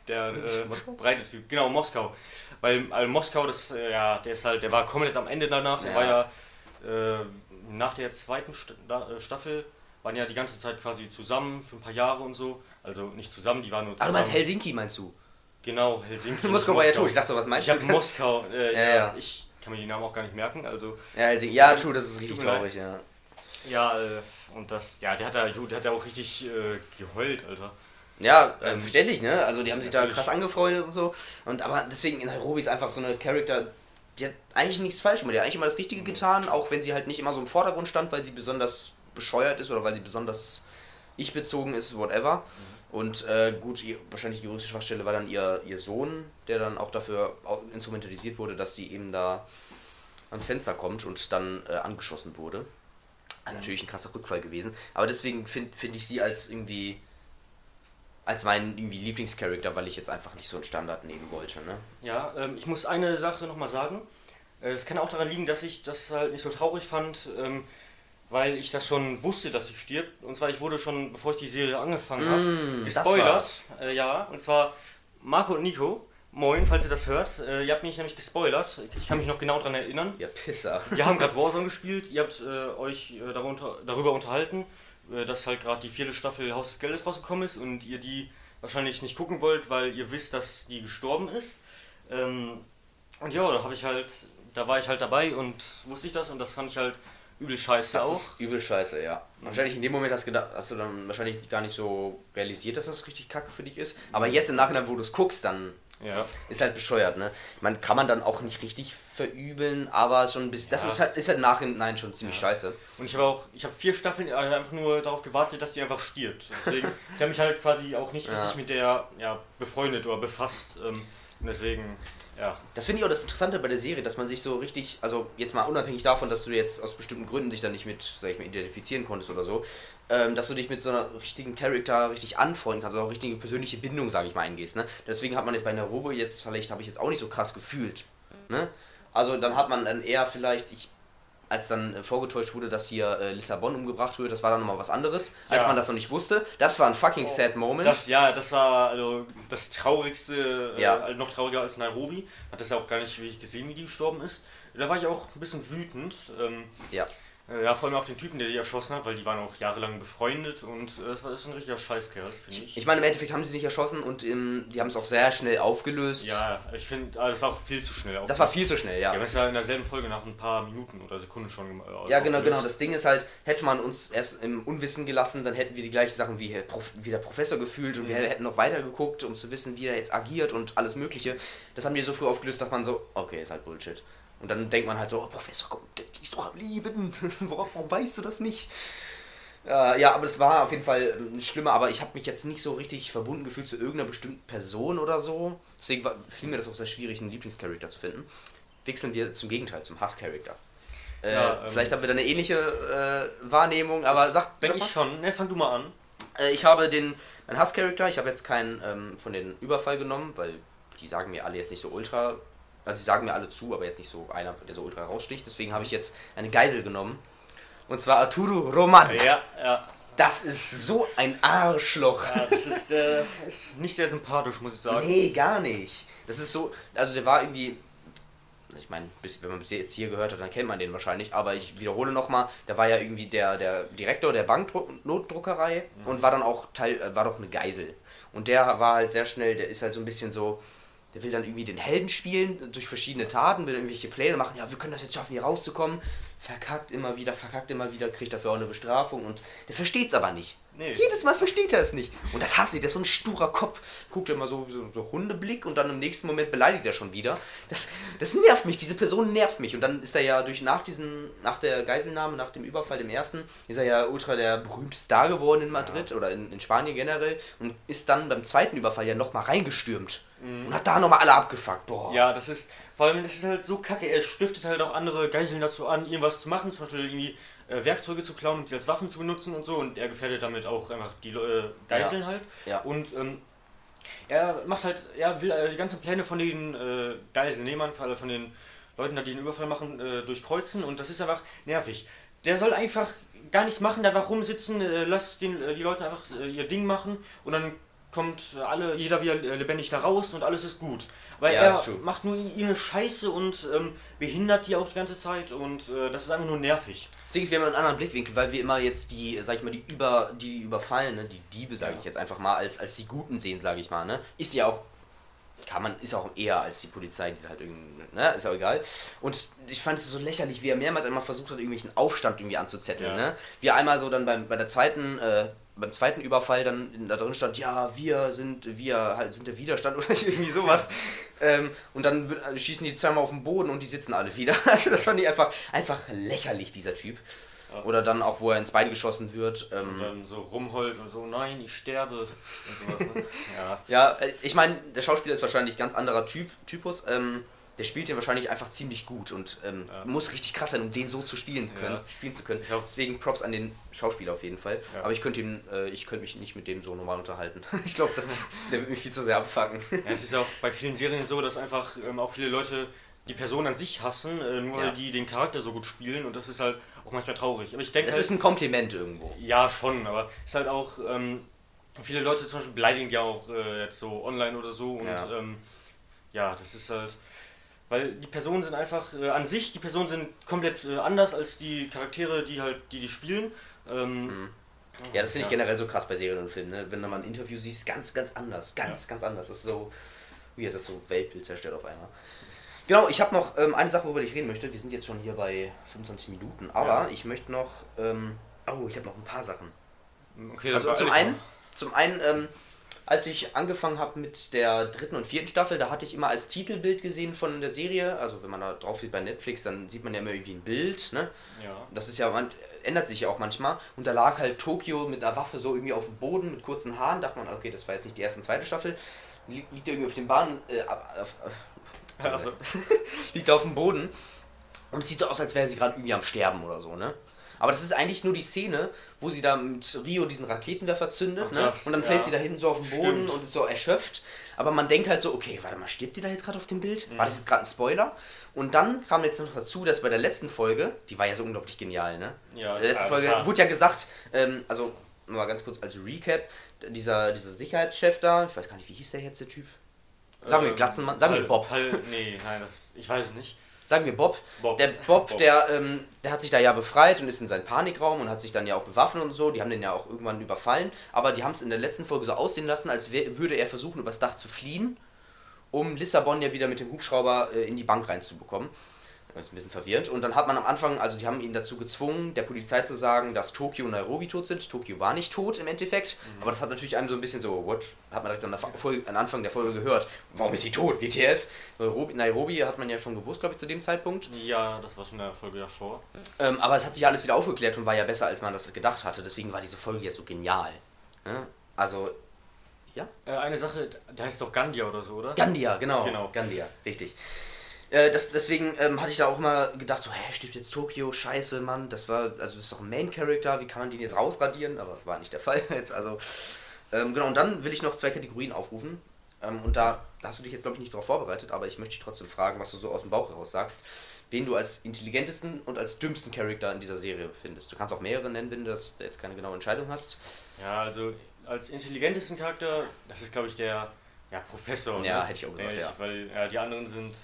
Speaker 3: der äh, breite Typ, genau, Moskau. Weil also Moskau, das, äh, ja, der ist halt, der war komplett am Ende danach, der
Speaker 2: Ja.
Speaker 3: war ja äh, nach der zweiten St äh, Staffel waren ja die ganze Zeit quasi zusammen für ein paar Jahre und so. Also nicht zusammen, die waren nur
Speaker 2: Ah,
Speaker 3: zusammen.
Speaker 2: du meinst Helsinki, meinst du?
Speaker 3: Genau, Helsinki.
Speaker 2: Moskau war ja tot. Ich dachte, was meinst
Speaker 3: ich
Speaker 2: du?
Speaker 3: habe Moskau. Äh,
Speaker 2: Ja,
Speaker 3: ja,
Speaker 2: ja.
Speaker 3: Ich kann mir die Namen auch gar nicht merken. Also
Speaker 2: Ja, Helsinki. Ja, true, das ist richtig traurig, ja.
Speaker 3: ja, äh, und das, ja, der hat da, der hat da auch richtig äh, geheult, Alter.
Speaker 2: Ja, äh,
Speaker 3: Ähm,
Speaker 2: verständlich, ne? Also die haben sich da krass angefreundet und so. Und aber deswegen in Nairobi ist einfach so eine Charakter, die hat eigentlich nichts falsch gemacht. Die hat eigentlich immer das Richtige getan, auch wenn sie halt nicht immer so im Vordergrund stand, weil sie besonders bescheuert ist oder weil sie besonders ich-bezogen ist, whatever. Und äh, gut, ihr, wahrscheinlich die größte Schwachstelle war dann ihr, ihr Sohn, der dann auch dafür instrumentalisiert wurde, dass sie eben da ans Fenster kommt und dann äh, angeschossen wurde. Also natürlich ein krasser Rückfall gewesen. Aber deswegen finde find ich sie als irgendwie als meinen irgendwie Lieblingscharakter, weil ich jetzt einfach nicht so einen Standard nehmen wollte, ne?
Speaker 3: Ja, ähm, ich muss eine Sache nochmal sagen. Äh, Es kann auch daran liegen, dass ich das halt nicht so traurig fand, ähm, weil ich das schon wusste, dass sie stirbt. Und zwar, ich wurde schon, bevor ich die Serie angefangen habe,
Speaker 2: Mm, das
Speaker 3: gespoilert. Äh, ja, und zwar Marco und Nico. Moin, falls ihr das hört. Äh, ihr habt mich nämlich gespoilert. Ich kann mich noch genau daran erinnern.
Speaker 2: Ja, Pisser.
Speaker 3: Wir haben gerade Warzone gespielt. Ihr habt äh, euch äh, darunter, darüber unterhalten, äh, dass halt gerade die vierte Staffel Haus des Geldes rausgekommen ist und ihr die wahrscheinlich nicht gucken wollt, weil ihr wisst, dass die gestorben ist. Ähm, und ja, da habe ich halt, da war ich halt dabei und wusste ich das und das fand ich halt übel scheiße
Speaker 2: Das
Speaker 3: auch.
Speaker 2: ist übel scheiße, ja. Wahrscheinlich in dem Moment hast, gedacht, hast du dann wahrscheinlich gar nicht so realisiert, dass das richtig kacke für dich ist. Aber jetzt im Nachhinein, wo du es guckst, dann
Speaker 3: Ja.
Speaker 2: ist halt bescheuert, ne? Man kann man dann auch nicht richtig verübeln, aber schon ein bisschen. Das
Speaker 3: Ja.
Speaker 2: ist halt, ist halt Nachhinein schon ziemlich
Speaker 3: Ja.
Speaker 2: scheiße.
Speaker 3: Und ich habe auch, ich habe vier Staffeln äh, einfach nur darauf gewartet, dass sie einfach stirbt. Deswegen, ich habe mich halt quasi auch nicht richtig mit der ja, befreundet oder befasst. Ähm, deswegen, ja.
Speaker 2: Das finde ich auch das Interessante bei der Serie, dass man sich so richtig, also jetzt mal unabhängig davon, dass du jetzt aus bestimmten Gründen dich da nicht mit, sag ich mal, identifizieren konntest oder so, ähm, dass du dich mit so einer richtigen Charakter richtig anfreunden kannst, also auch richtige persönliche Bindung, sage ich mal, eingehst. Ne? Deswegen hat man jetzt bei Naruto jetzt, vielleicht habe ich jetzt auch nicht so krass gefühlt. Ne? Also dann hat man dann eher vielleicht, ich, als dann äh, vorgetäuscht wurde, dass hier äh, Lissabon umgebracht wird, das war dann nochmal was anderes, als
Speaker 3: Ja.
Speaker 2: man das noch nicht wusste. Das war ein fucking
Speaker 3: Oh,
Speaker 2: sad Moment.
Speaker 3: Das, ja, das war also das traurigste,
Speaker 2: Ja.
Speaker 3: äh, noch trauriger als Nairobi. Hat das ja auch gar nicht wirklich gesehen, wie die gestorben ist. Da war ich auch ein bisschen wütend. Ähm,
Speaker 2: ja.
Speaker 3: Äh, ja, vor allem auf den Typen, der die erschossen hat, weil die waren auch jahrelang befreundet und äh, das war das ist ein richtiger Scheißkerl, finde ich.
Speaker 2: Ich meine, im Endeffekt haben sie nicht erschossen und ähm, die haben es auch sehr schnell aufgelöst.
Speaker 3: ja, ich finde, ah, das war auch viel zu schnell.
Speaker 2: Das war viel zu schnell, ja.
Speaker 3: Die haben es ja in derselben Folge nach ein paar Minuten oder Sekunden schon äh,
Speaker 2: Ja, genau,
Speaker 3: aufgelöst.
Speaker 2: genau. Das Ding ist halt, hätte man uns erst im Unwissen gelassen, dann hätten wir die gleichen Sachen wie, Prof wie der Professor gefühlt und wir
Speaker 3: Mhm.
Speaker 2: hätten noch weiter geguckt, um zu wissen, wie er jetzt agiert und alles Mögliche. Das haben die so früh aufgelöst, dass man so, okay, ist halt Bullshit. Und dann denkt man halt so, oh, Professor, komm, die ist doch am Leben. warum, warum weißt du das nicht? Äh, ja, aber das war auf jeden Fall ähm, schlimmer, aber ich habe mich jetzt nicht so richtig verbunden gefühlt zu irgendeiner bestimmten Person oder so. Deswegen war, fiel mir das auch sehr schwierig, einen Lieblingscharakter zu finden. Wechseln wir zum Gegenteil, zum Hasscharakter. Äh,
Speaker 3: Ja, ähm,
Speaker 2: vielleicht haben wir da eine ähnliche äh, Wahrnehmung, aber sag,
Speaker 3: Wenn
Speaker 2: sag
Speaker 3: ich schon, ne, fang du mal an.
Speaker 2: Äh, ich habe den, mein Hasscharakter, ich habe jetzt keinen ähm, von den Überfall genommen, weil die sagen mir alle jetzt nicht so ultra, also die sagen mir alle zu, aber jetzt nicht so einer, der so ultra raussticht. Deswegen habe ich jetzt eine Geisel genommen. Und zwar Arturo Roman.
Speaker 3: Ja, ja.
Speaker 2: Das ist so ein Arschloch.
Speaker 3: ja das ist, äh, ist nicht sehr sympathisch, muss ich sagen.
Speaker 2: Nee, gar nicht. Das ist so, also der war irgendwie, ich meine, wenn man bis jetzt hier gehört hat, dann kennt man den wahrscheinlich, aber ich wiederhole nochmal, der war ja irgendwie der, der Direktor der Banknotdruckerei und war dann auch Teil, äh, war doch eine Geisel. Und der war halt sehr schnell, der ist halt so ein bisschen so, der will dann irgendwie den Helden spielen durch verschiedene Taten, will irgendwelche Pläne machen, ja, wir können das jetzt schaffen, hier rauszukommen. Verkackt immer wieder, verkackt immer wieder, kriegt dafür auch eine Bestrafung und der versteht's aber nicht.
Speaker 3: Nee.
Speaker 2: Jedes Mal versteht er es nicht. Und das hasse ich, das ist so ein sturer Kopf. Guckt immer so, so, so Hundeblick und dann im nächsten Moment beleidigt er schon wieder. Das, das nervt mich, diese Person nervt mich. Und dann ist er ja durch nach diesem, nach der Geiselnahme, nach dem Überfall, dem ersten, ist er ja ultra der berühmte Star geworden in Madrid oder in, in Spanien generell und ist dann beim zweiten Überfall ja nochmal reingestürmt. Und hat da nochmal alle abgefuckt. Boah.
Speaker 3: Ja, das ist, vor allem, das ist halt so kacke. Er stiftet halt auch andere Geiseln dazu an, irgendwas zu machen, zum Beispiel irgendwie äh, Werkzeuge zu klauen und die als Waffen zu benutzen und so. Und er gefährdet damit auch einfach die äh, Geiseln halt.
Speaker 2: Ja.
Speaker 3: Und ähm, er macht halt, er will äh, die ganzen Pläne von den äh, Geiselnehmern, also von den Leuten, die den Überfall machen, äh, durchkreuzen. Und das ist einfach nervig. Der soll einfach gar nichts machen, da einfach rumsitzen, äh, lass den, äh, die Leute einfach äh, ihr Ding machen und dann kommt alle, jeder wieder äh, lebendig da raus und alles ist gut. Weil
Speaker 2: Ja,
Speaker 3: er macht nur ihre Scheiße und ähm, behindert die auch die ganze Zeit und äh, das ist einfach nur nervig.
Speaker 2: Deswegen wir haben einen anderen Blickwinkel, weil wir immer jetzt die, sag ich mal, die über die Überfallen, ne, die Diebe, sage
Speaker 3: Ja.
Speaker 2: ich jetzt einfach mal, als, als die Guten sehen, sage ich mal, ne? Ist ja auch, kann man, ist auch eher als die Polizei, die halt irgendwie, ne? Ist auch egal. Und ich fand es so lächerlich, wie er mehrmals einmal versucht hat, irgendwelchen Aufstand irgendwie anzuzetteln,
Speaker 3: Ja.
Speaker 2: ne? Wie er einmal so dann beim, bei der zweiten, äh, beim zweiten Überfall dann da drin stand, ja, wir sind, wir halt sind der Widerstand oder irgendwie sowas. ähm, und dann wird- schießen die zweimal auf den Boden und die sitzen alle wieder. Also das fand ich einfach, einfach lächerlich, dieser Typ.
Speaker 3: Ja.
Speaker 2: Oder dann auch, wo er ins Bein geschossen wird.
Speaker 3: Und
Speaker 2: Ähm,
Speaker 3: dann so rumheult und so, nein, ich sterbe und sowas. Ne? ja.
Speaker 2: ja, äh, ich meine, der Schauspieler ist wahrscheinlich ganz anderer Typ, Typus. Ähm, der spielt den wahrscheinlich einfach ziemlich gut und ähm,
Speaker 3: Ja.
Speaker 2: muss richtig krass sein, um den so zu spielen, können,
Speaker 3: Ja.
Speaker 2: spielen zu können. Deswegen Props an den Schauspieler auf jeden Fall.
Speaker 3: Ja.
Speaker 2: Aber ich könnte ihn, äh, ich könnte mich nicht mit dem so normal unterhalten. ich glaube, der wird mich viel zu sehr abfacken.
Speaker 3: Ja, es ist ja auch bei vielen Serien so, dass einfach ähm, auch viele Leute die Person an sich hassen, äh, nur
Speaker 2: Ja.
Speaker 3: weil die den Charakter so gut spielen und das ist halt auch manchmal traurig. Aber ich denke
Speaker 2: Das
Speaker 3: halt,
Speaker 2: ist ein Kompliment irgendwo.
Speaker 3: ja schon, aber es ist halt auch ähm, viele Leute zum Beispiel beleidigen ja auch äh, jetzt so online oder so und
Speaker 2: Ja.
Speaker 3: ähm, ja, das ist halt. Weil die Personen sind einfach äh, an sich, die Personen sind komplett äh, anders als die Charaktere, die halt, die die spielen. Ähm,
Speaker 2: Mhm. Ja, das finde ich generell so krass bei Serien und Filmen. Ne? Wenn du mal ein Interview siehst, ganz, ganz anders. Ganz, ganz anders. Das ist so, wie hat das so Weltbild zerstört auf einmal. Genau, ich habe noch ähm, eine Sache, worüber ich reden möchte. Wir sind jetzt schon hier bei 25 Minuten, aber
Speaker 3: Ja.
Speaker 2: ich möchte noch, ähm, oh, ich habe noch ein paar Sachen.
Speaker 3: Okay,
Speaker 2: Also zum einen, zum einen, ähm, als ich angefangen habe mit der dritten und vierten Staffel, da hatte ich immer als Titelbild gesehen von der Serie. Also wenn man da drauf sieht bei Netflix, dann sieht man ja immer irgendwie ein Bild, ne?
Speaker 3: Ja.
Speaker 2: Das ist ja, man, ändert sich ja auch manchmal. Und da lag halt Tokio mit einer Waffe so irgendwie auf dem Boden mit kurzen Haaren. Dachte man, okay, das war jetzt nicht die erste und zweite Staffel. Li- Liegt irgendwie auf dem Bahn, äh, auf, äh,
Speaker 3: Also,
Speaker 2: liegt auf dem Boden. Und es sieht so aus, als wäre sie gerade irgendwie am Sterben oder so, ne? Aber das ist eigentlich nur die Szene, wo sie da mit Rio diesen Raketenwerfer zündet,
Speaker 3: Ach,
Speaker 2: ne? Und dann
Speaker 3: ja.
Speaker 2: fällt sie da hinten so auf den Boden
Speaker 3: Stimmt.
Speaker 2: und ist so erschöpft. Aber man denkt halt so, okay, warte mal, stirbt die da jetzt gerade auf dem Bild?
Speaker 3: Mhm.
Speaker 2: War das jetzt gerade ein Spoiler? Und dann kam jetzt noch dazu, dass bei der letzten Folge, die war ja so unglaublich genial, ne?
Speaker 3: ja,
Speaker 2: In der letzten
Speaker 3: ja,
Speaker 2: Folge
Speaker 3: war-
Speaker 2: wurde ja gesagt, ähm, also mal ganz kurz als Recap, dieser, dieser Sicherheitschef da, ich weiß gar nicht, wie hieß der jetzt, der Typ? Sagen wir
Speaker 3: ähm,
Speaker 2: Glatzenmann, sagen wir Bob.
Speaker 3: Pal- nee, nein, das, ich weiß es nicht.
Speaker 2: Sagen wir Bob.
Speaker 3: Bob.
Speaker 2: Der Bob,
Speaker 3: Bob.
Speaker 2: Der, ähm, der hat sich da ja befreit und ist in seinen Panikraum und hat sich dann ja auch bewaffnet und so. Die haben den ja auch irgendwann überfallen. Aber die haben es in der letzten Folge so aussehen lassen, als wär, würde er versuchen, übers Dach zu fliehen, um Lissabon ja wieder mit dem Hubschrauber äh, in die Bank reinzubekommen. Das ist ein bisschen verwirrend. Und dann hat man am Anfang, also die haben ihn dazu gezwungen, der Polizei zu sagen, dass Tokio und Nairobi tot sind. Tokio war nicht tot im Endeffekt. Aber das hat natürlich einem so ein bisschen so, what? Hat man direkt an Folge, am Anfang der Folge gehört. Warum ist sie tot? WTF? Nairobi, Nairobi hat man ja schon gewusst, glaube ich, zu dem Zeitpunkt.
Speaker 3: Ja, das war schon in der Folge davor.
Speaker 2: Ähm, aber es hat sich alles wieder aufgeklärt und war ja besser, als man das gedacht hatte. Deswegen war diese Folge jetzt so genial. Ja? Also,
Speaker 3: Äh, eine Sache, der heißt doch Gandia oder so, oder?
Speaker 2: Gandia, genau.
Speaker 3: Genau.
Speaker 2: Gandia, richtig. Äh, das, deswegen ähm, hatte ich da auch immer gedacht, so, hä, stirbt jetzt Tokio, scheiße, Mann, das war, also das ist doch ein Main-Character, wie kann man den jetzt rausradieren? Aber war nicht der Fall jetzt, also, ähm, genau, und dann will ich noch zwei Kategorien aufrufen. Ähm, und da, da hast du dich jetzt, glaube ich, nicht darauf vorbereitet, aber ich möchte dich trotzdem fragen, was du so aus dem Bauch heraus sagst, wen du als intelligentesten und als dümmsten Charakter in dieser Serie findest. Du kannst auch mehrere nennen, wenn du das, da jetzt keine genaue Entscheidung hast.
Speaker 3: Ja, also als intelligentesten Charakter, das ist glaube ich der ja, Professor.
Speaker 2: Ja,
Speaker 3: ne?
Speaker 2: hätte ich auch gesagt,
Speaker 3: Denke
Speaker 2: ja.
Speaker 3: Weil ja, die anderen sind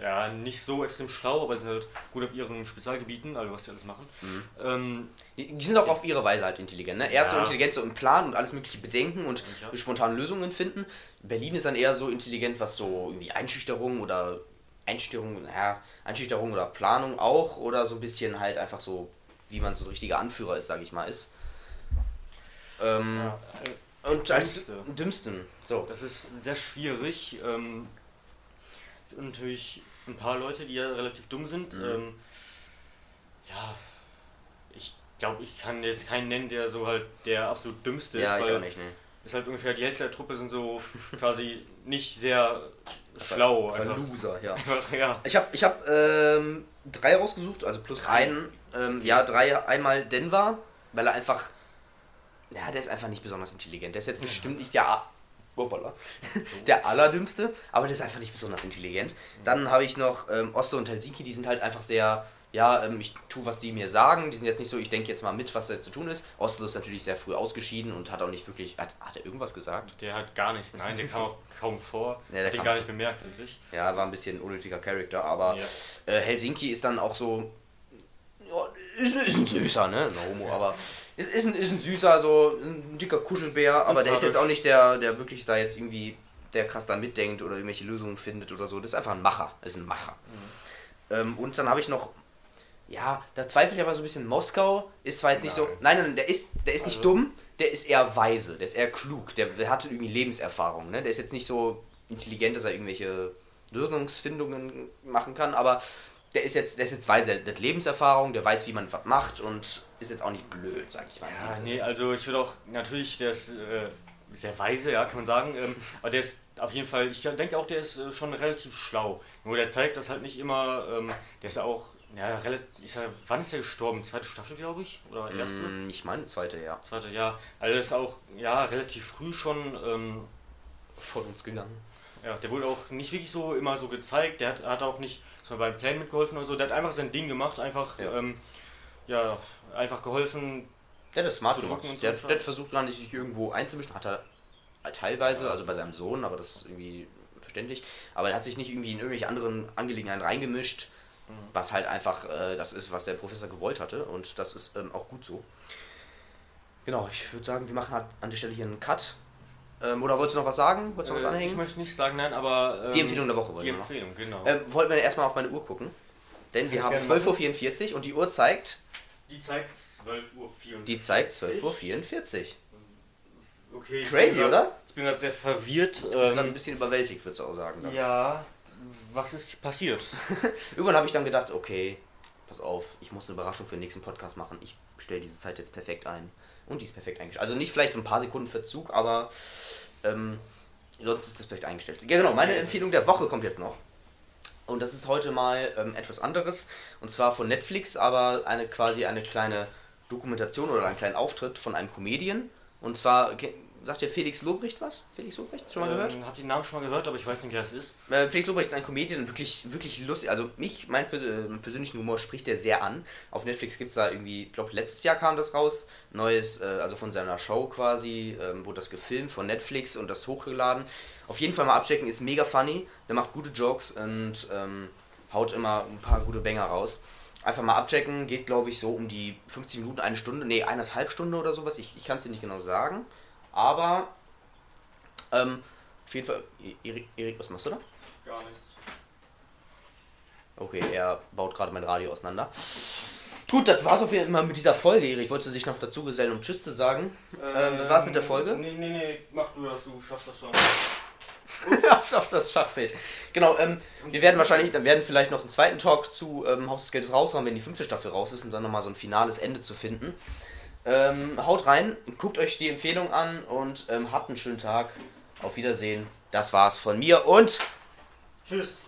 Speaker 3: ja nicht so extrem schlau, aber sind halt gut auf ihren Spezialgebieten, also was die alles machen.
Speaker 2: Mhm.
Speaker 3: Ähm,
Speaker 2: Die sind auch auf ihre Weise halt intelligent. Ne? Er ist so
Speaker 3: Ja.
Speaker 2: intelligent so im Plan und alles mögliche bedenken und
Speaker 3: Ja.
Speaker 2: spontan Lösungen finden. Berlin ist dann eher so intelligent, was so irgendwie Einschüchterung oder Einschüchterung, naja, Einschüchterung oder Planung auch oder so ein bisschen halt einfach so, wie man so ein richtiger Anführer ist, sage ich mal, ist. Ähm,
Speaker 3: ja, äh,
Speaker 2: und als
Speaker 3: Dümmste.
Speaker 2: dümmsten. So.
Speaker 3: das ist sehr schwierig. Ähm, natürlich ein paar Leute, die ja relativ dumm sind.
Speaker 2: Mhm.
Speaker 3: Ähm, ja, ich glaube, ich kann jetzt keinen nennen, der so halt der absolut dümmste
Speaker 2: Ja,
Speaker 3: ist.
Speaker 2: ich
Speaker 3: weil
Speaker 2: auch nicht, ne?
Speaker 3: ist halt ungefähr die Hälfte der Truppe sind so quasi nicht sehr schlau.
Speaker 2: Einfach
Speaker 3: Einfach.
Speaker 2: Loser, ja.
Speaker 3: einfach ja.
Speaker 2: Ich habe ich hab, ähm, drei rausgesucht, also plus
Speaker 3: Drei?
Speaker 2: einen. Ähm, ja, drei. Einmal Denver, weil er einfach. Ja, der ist einfach nicht besonders intelligent. Der ist jetzt bestimmt nicht der. Hoppala. der allerdümmste, aber der ist einfach nicht besonders intelligent. Dann habe ich noch ähm, Oslo und Helsinki, die sind halt einfach sehr. Ja, ähm, ich tue, was die mir sagen. Die sind jetzt nicht so, ich denke jetzt mal mit, was da zu tun ist. Oslo ist natürlich sehr früh ausgeschieden und hat auch nicht wirklich. Hat, hat er irgendwas gesagt?
Speaker 3: Der hat gar nichts. Nein, der kam auch kaum vor.
Speaker 2: Ja, der
Speaker 3: hat den gar nicht bemerkt, wirklich.
Speaker 2: Ja, war ein bisschen unnötiger Charakter, aber
Speaker 3: Ja.
Speaker 2: äh, Helsinki ist dann auch so. Ja, ist, ist ein süßer, ne? No homo, aber ist, ist, ein, ist ein süßer, so ein dicker Kuschelbär, aber der ist jetzt auch nicht der, der wirklich da jetzt irgendwie der krass da mitdenkt oder irgendwelche Lösungen findet oder so. Das ist einfach ein Macher. Das ist ein Macher. Ähm, und dann habe ich noch. Ja, da zweifle ich aber so ein bisschen. Moskau ist zwar jetzt nicht so.
Speaker 3: Nein.
Speaker 2: Nein, nein, der ist, der ist nicht
Speaker 3: Also-
Speaker 2: dumm, der ist eher weise, der ist eher klug, der, der hat irgendwie Lebenserfahrung, ne? Der ist jetzt nicht so intelligent, dass er irgendwelche Lösungsfindungen machen kann, aber der ist jetzt, der ist jetzt weise, der hat Lebenserfahrung, der weiß, wie man was macht und ist jetzt auch nicht blöd, sag ich mal.
Speaker 3: Ja, nee, also ich würde auch, natürlich, der ist äh, sehr weise, ja, kann man sagen. Ähm, aber der ist auf jeden Fall, ich denke auch, der ist äh, schon relativ schlau. Nur der zeigt das halt nicht immer, ähm, der ist ja auch, ja, relativ, ist er, wann ist er gestorben? Zweite Staffel, glaube ich? Oder erste?
Speaker 2: Mm, Ich meine, zweite, ja.
Speaker 3: Zweite, ja. Also der ist auch, ja, relativ früh schon, ähm,
Speaker 2: Von uns gegangen.
Speaker 3: ja, der wurde auch nicht wirklich so immer so gezeigt, der hat, hat auch nicht zum Beispiel beim Plan mitgeholfen oder so, der hat einfach sein Ding gemacht, einfach,
Speaker 2: Ja.
Speaker 3: ähm, ja einfach geholfen,
Speaker 2: Der hat das smart gemacht. Der, der hat versucht, gar nicht sich irgendwo einzumischen. Hat er teilweise, also bei seinem Sohn, aber das ist irgendwie verständlich. Aber er hat sich nicht irgendwie in irgendwelche anderen Angelegenheiten reingemischt, was halt einfach äh, das ist, was der Professor gewollt hatte. Und das ist ähm, auch gut so. Genau, ich würde sagen, wir machen halt an der Stelle hier einen Cut. Ähm, oder wolltest du noch was sagen? Wolltest du noch was
Speaker 3: Äh, ich
Speaker 2: anhängen?
Speaker 3: möchte nicht sagen, nein, aber. ähm,
Speaker 2: Die Empfehlung der Woche wollen
Speaker 3: Die
Speaker 2: wir noch.
Speaker 3: Empfehlung, genau.
Speaker 2: Ähm, wollten wir erstmal auf meine Uhr gucken. Denn wir
Speaker 3: ich
Speaker 2: haben
Speaker 3: gerne
Speaker 2: 12.44 Uhr und die Uhr zeigt,
Speaker 3: die zeigt 12.04 Uhr.
Speaker 2: die zeigt 12.44 Uhr.
Speaker 3: Okay, ich
Speaker 2: Crazy,
Speaker 3: grad-
Speaker 2: oder?
Speaker 3: Ich bin gerade sehr verwirrt.
Speaker 2: Du bist gerade ein
Speaker 3: Ähm,
Speaker 2: bisschen überwältigt, würdest du auch sagen. dann.
Speaker 3: ja, was ist passiert?
Speaker 2: Irgendwann habe ich dann gedacht, okay, pass auf, ich muss eine Überraschung für den nächsten Podcast machen. Ich stelle diese Zeit jetzt perfekt ein. Und die ist perfekt eingestellt. Also nicht vielleicht ein paar Sekunden Verzug, aber ähm, sonst ist das perfekt eingestellt. Ja genau, meine Empfehlung der Woche kommt jetzt noch. Und das ist heute mal ähm, etwas anderes. Und zwar von Netflix, aber eine quasi eine kleine Dokumentation oder einen kleinen Auftritt von einem Comedian. Und zwar, sagt ihr Felix Lobrecht was? Felix Lobrecht, schon mal gehört?
Speaker 3: Ähm, hab den Namen schon mal gehört, aber ich weiß nicht, wer es ist.
Speaker 2: Äh, Felix Lobrecht ist ein Comedian, wirklich, wirklich lustig. Also mich, mein per- äh, persönlichen Humor spricht der sehr an. Auf Netflix gibt es da irgendwie, ich glaube letztes Jahr kam das raus, neues, äh, also von seiner Show quasi, ähm, wurde das gefilmt von Netflix und das hochgeladen. Auf jeden Fall mal abchecken, ist mega funny. Der macht gute Jokes und ähm, haut immer ein paar gute Banger raus. Einfach mal abchecken, geht glaube ich so um die 50 Minuten, eine Stunde, nee, eineinhalb Stunden oder sowas. Ich, ich kann es dir nicht genau sagen. Aber ähm, auf jeden Fall, Erik, Erik, was machst du da?
Speaker 3: Gar nichts.
Speaker 2: Okay, er baut gerade mein Radio auseinander. Gut, das war's auf jeden Fall mit dieser Folge, Erik. Wolltest du dich noch dazu gesellen, um Tschüss zu sagen? Ähm, das war's mit der Folge?
Speaker 3: Nee, nee, nee, mach du das, du schaffst das schon.
Speaker 2: auf, auf das Schachfeld. Genau, ähm, wir werden wahrscheinlich, dann werden vielleicht noch einen zweiten Talk zu ähm, Haus des Geldes raushauen, wenn die fünfte Staffel raus ist, um dann nochmal so ein finales Ende zu finden. Ähm, haut rein, guckt euch die Empfehlung an und ähm, habt einen schönen Tag. Auf Wiedersehen. Das war's von mir und
Speaker 3: Tschüss.